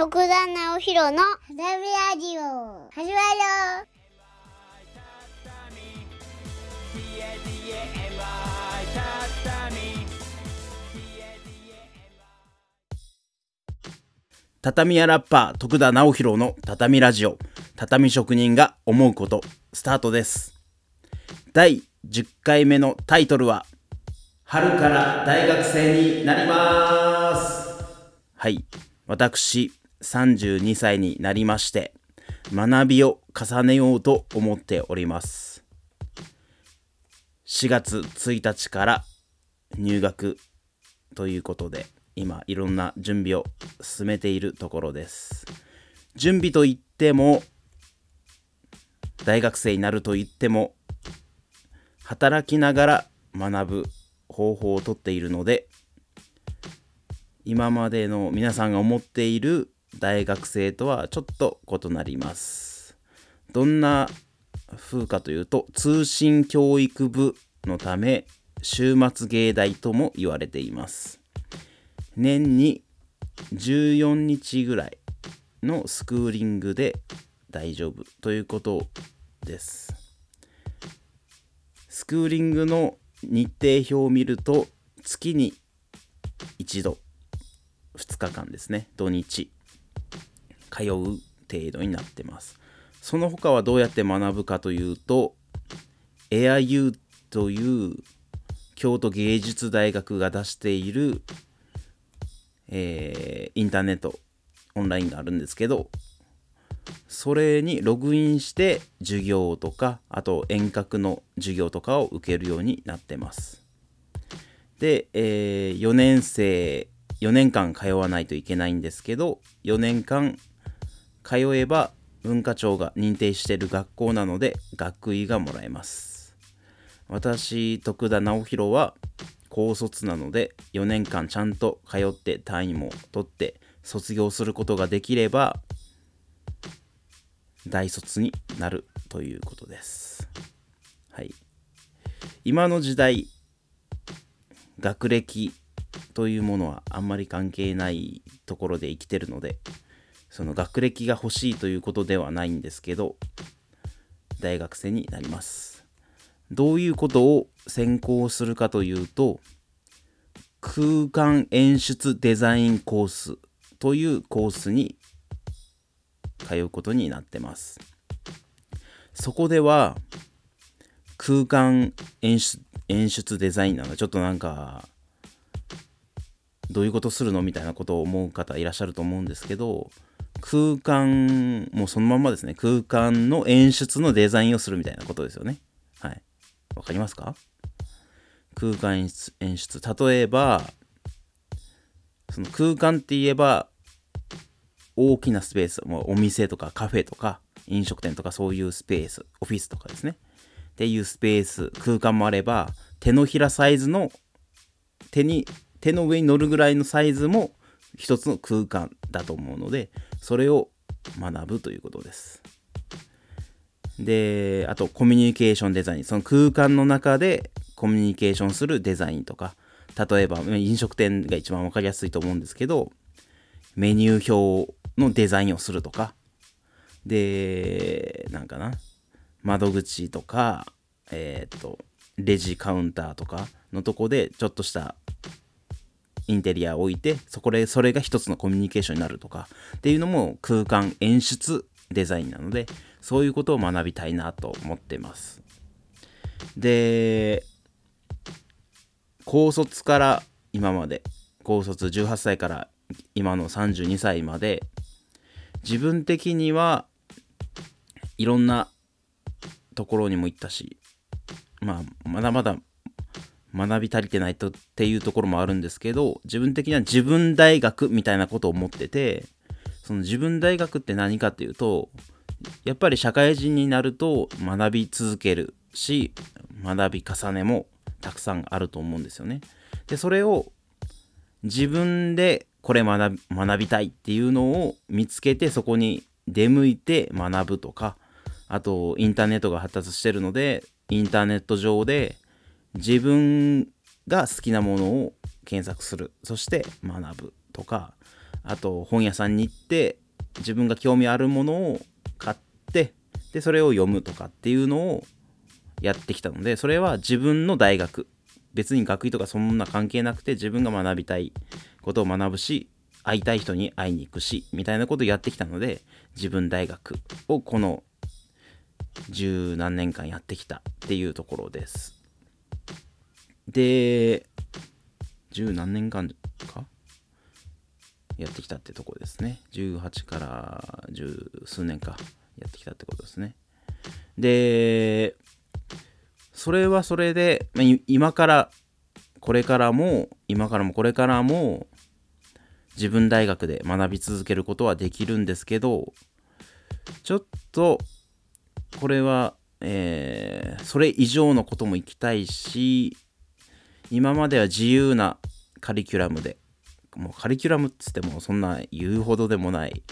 徳田直弘のたたみラジオ。始まるよ。畳屋ラッパー徳田直弘の畳ラジオ。畳職人が思うことスタートです。第10回目のタイトルは春から大学生になります。はい。私32歳になりまして学びを重ねようと思っております。4月1日から入学ということで今いろんな準備を進めているところです。準備といっても大学生になるといっても働きながら学ぶ方法をとっているので今までの皆さんが思っている大学生とはちょっと異なります。どんな風かというと通信教育部のため週末芸大とも言われています。年に14日ぐらいのスクーリングで大丈夫ということです。スクーリングの日程表を見ると月に一度2日間ですね。土日。通う程度になってます。その他はどうやって学ぶかというと AIU という京都芸術大学が出しているえー、インターネットオンラインがあるんですけどそれにログインして授業とかあと遠隔の授業とかを受けるようになってます。で、えー、4年生4年間通わないといけないんですけど4年間通えば文化庁が認定している学校なので学位がもらえます私徳田直弘は高卒なので4年間ちゃんと通って単位も取って卒業することができれば大卒になるということです。はい。今の時代学歴というものはあんまり関係ないところで生きてるのでその学歴が欲しいということではないんですけど大学生になります。どういうことを専攻するかというと空間演出デザインコースというコースに通うことになってますそこでは空間演出演出デザインなのちょっとなんかどういうことするのみたいなことを思う方いらっしゃると思うんですけど空間もうそのままですね。空間の演出のデザインをするみたいなことですよね。はい。わかりますか？空間演出演出。例えばその空間って言えば大きなスペースもお店とかカフェとか飲食店とかそういうスペースオフィスとかですね。っていうスペース空間もあれば手のひらサイズの手に手の上に乗るぐらいのサイズも一つの空間だと思うのでそれを学ぶということですで、あとコミュニケーションデザイン。その空間の中でコミュニケーションするデザインとか、例えば飲食店が一番わかりやすいと思うんですけど、メニュー表のデザインをするとか、で、なんかな、窓口とか、えっ、と、レジカウンターとかのとこでちょっとしたインテリアを置いてそこでそれが一つのコミュニケーションになるとかっていうのも空間演出デザインなのでそういうことを学びたいなと思ってます。で、高卒から今まで、高卒18歳から今の32歳まで、自分的にはいろんなところにも行ったし、まあ、まだまだ学び足りてないとっていうところもあるんですけど、自分的には自分大学みたいなことを思ってて、その自分大学って何かっていうと、やっぱり社会人になると学び続けるし学び重ねもたくさんあると思うんですよね。でそれを自分でこれ学びたいっていうのを見つけてそこに出向いて学ぶとかあとインターネットが発達してるのでインターネット上で自分が好きなものを検索する。そして学ぶとかあと本屋さんに行って自分が興味あるものを買ってでそれを読むとかっていうのをやってきたのでそれは自分の大学。別に学位とかそんな関係なくて自分が学びたいことを学ぶし会いたい人に会いに行くしみたいなことをやってきたので自分大学をこの十何年間やってきたっていうところです。で十何年間か？やってきたってとこですね。18から十数年か。やってきたってことですね。でそれはそれで、ま、今からこれからも今からもこれからも自分大学で学び続けることはできるんですけどちょっとこれは、えー、それ以上のことも行きたいし今までは自由なカリキュラムでもうカリキュラムっつってもそんな言うほどでもない。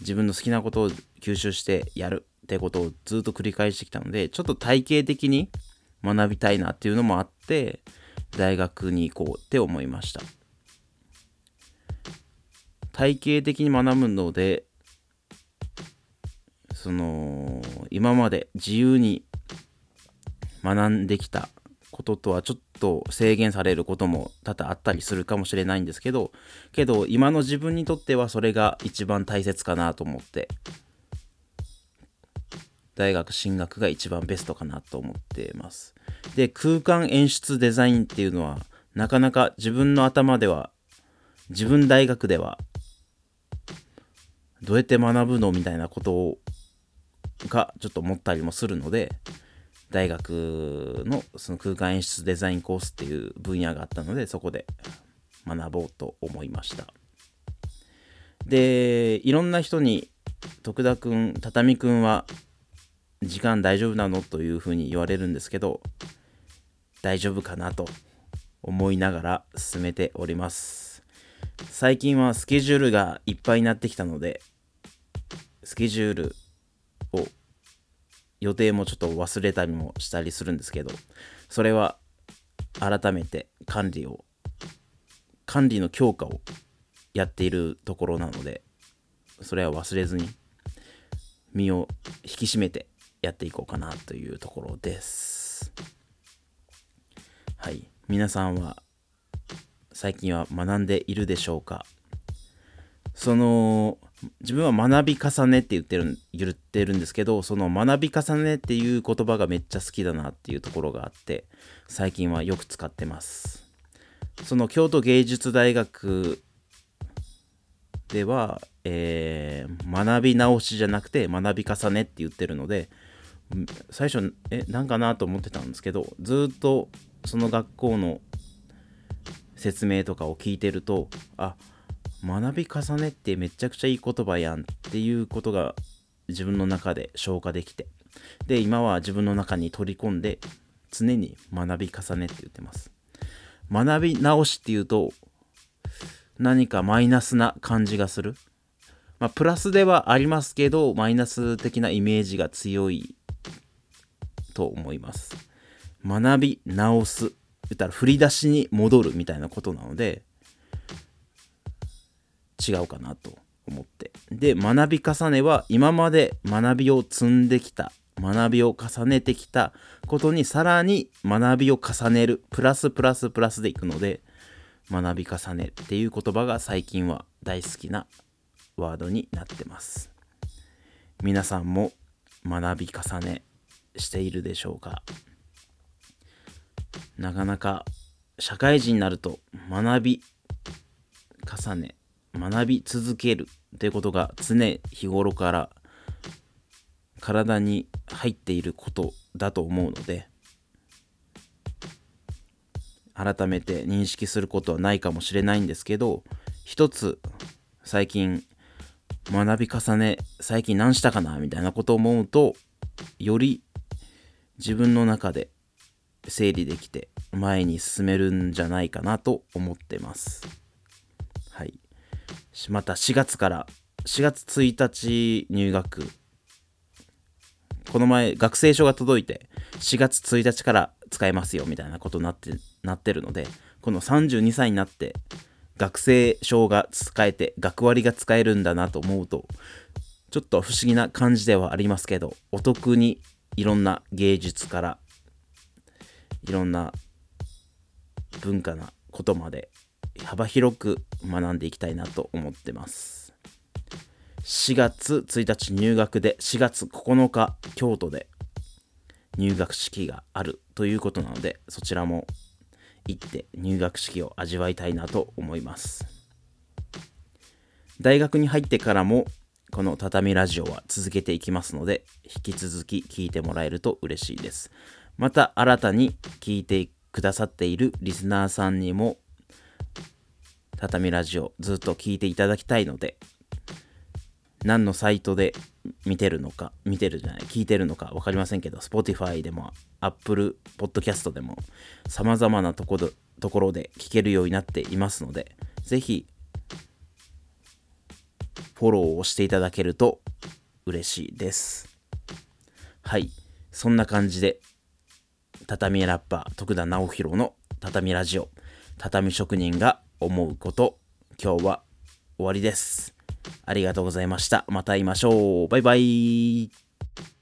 自分の好きなことを吸収してやるってことをずっと繰り返してきたのでちょっと体系的に学びたいなっていうのもあって大学に行こうって思いました。体系的に学ぶのでその今まで自由に学んできたこととはちょっとと制限されることも多々あったりするかもしれないんですけどけど今の自分にとってはそれが一番大切かなと思って大学進学が一番ベストかなと思ってます。で空間演出デザインっていうのはなかなか自分の頭では自分大学ではどうやって学ぶのみたいなことがちょっと思ったりもするので大学のその空間演出デザインコースっていう分野があったのでそこで学ぼうと思いました。でいろんな人に徳田くん畳くんは時間大丈夫なのというふうに言われるんですけど大丈夫かなと思いながら進めております。最近はスケジュールがいっぱいになってきたのでスケジュール予定もちょっと忘れたりもしたりするんですけどそれは改めて管理を管理の強化をやっているところなのでそれは忘れずに身を引き締めてやっていこうかなというところです。はい。皆さんは最近は学んでいるでしょうか？その自分は学び重ねって言ってる言ってるんですけどその学び重ねっていう言葉がめっちゃ好きだなっていうところがあって最近はよく使ってます。その京都芸術大学では、えー、学び直しじゃなくて学び重ねって言ってるので最初えなんかなと思ってたんですけどずっとその学校の説明とかを聞いてるとあっ学び重ねってめちゃくちゃいい言葉やんっていうことが自分の中で消化できて。で今は自分の中に取り込んで常に学び重ねって言ってます。学び直しっていうと何かマイナスな感じがする。まあプラスではありますけどマイナス的なイメージが強いと思います。学び直す。言ったら振り出しに戻るみたいなことなので違うかなと思って。で学び重ねは今まで学びを積んできた学びを重ねてきたことにさらに学びを重ねるプラスプラスプラスでいくので学び重ねっていう言葉が最近は大好きなワードになってます。皆さんも学び重ねしているでしょうか？なかなか社会人になると学び重ね学び続けるということが常日頃から体に入っていることだと思うので改めて認識することはないかもしれないんですけど一つ最近学び重ね最近何したかなみたいなことを思うとより自分の中で整理できて前に進めるんじゃないかなと思ってます。はい。また4月から4月1日入学。この前学生証が届いて4月1日から使えますよみたいなことになってなってるのでこの32歳になって学生証が使えて学割が使えるんだなと思うとちょっと不思議な感じではありますけどお得にいろんな芸術からいろんな文化なことまで幅広く学んでいきたいなと思ってます。4月1日入学で4月9日京都で入学式があるということなのでそちらも行って入学式を味わいたいなと思います。大学に入ってからもこの畳ラジオは続けていきますので引き続き聞いてもらえると嬉しいです。また新たに聞いてくださっているリスナーさんにも畳ラジオずっと聞いていただきたいので何のサイトで見てるのか見てるじゃない聞いてるのか分かりませんけど Spotify でも Apple Podcast でも様々なところところで聞けるようになっていますのでぜひフォローをしていただけると嬉しいです。はい。そんな感じで畳ラッパー徳田直弘の畳ラジオ畳職人が思うこと。今日は終わりです。ありがとうございました。また会いましょう。バイバイ。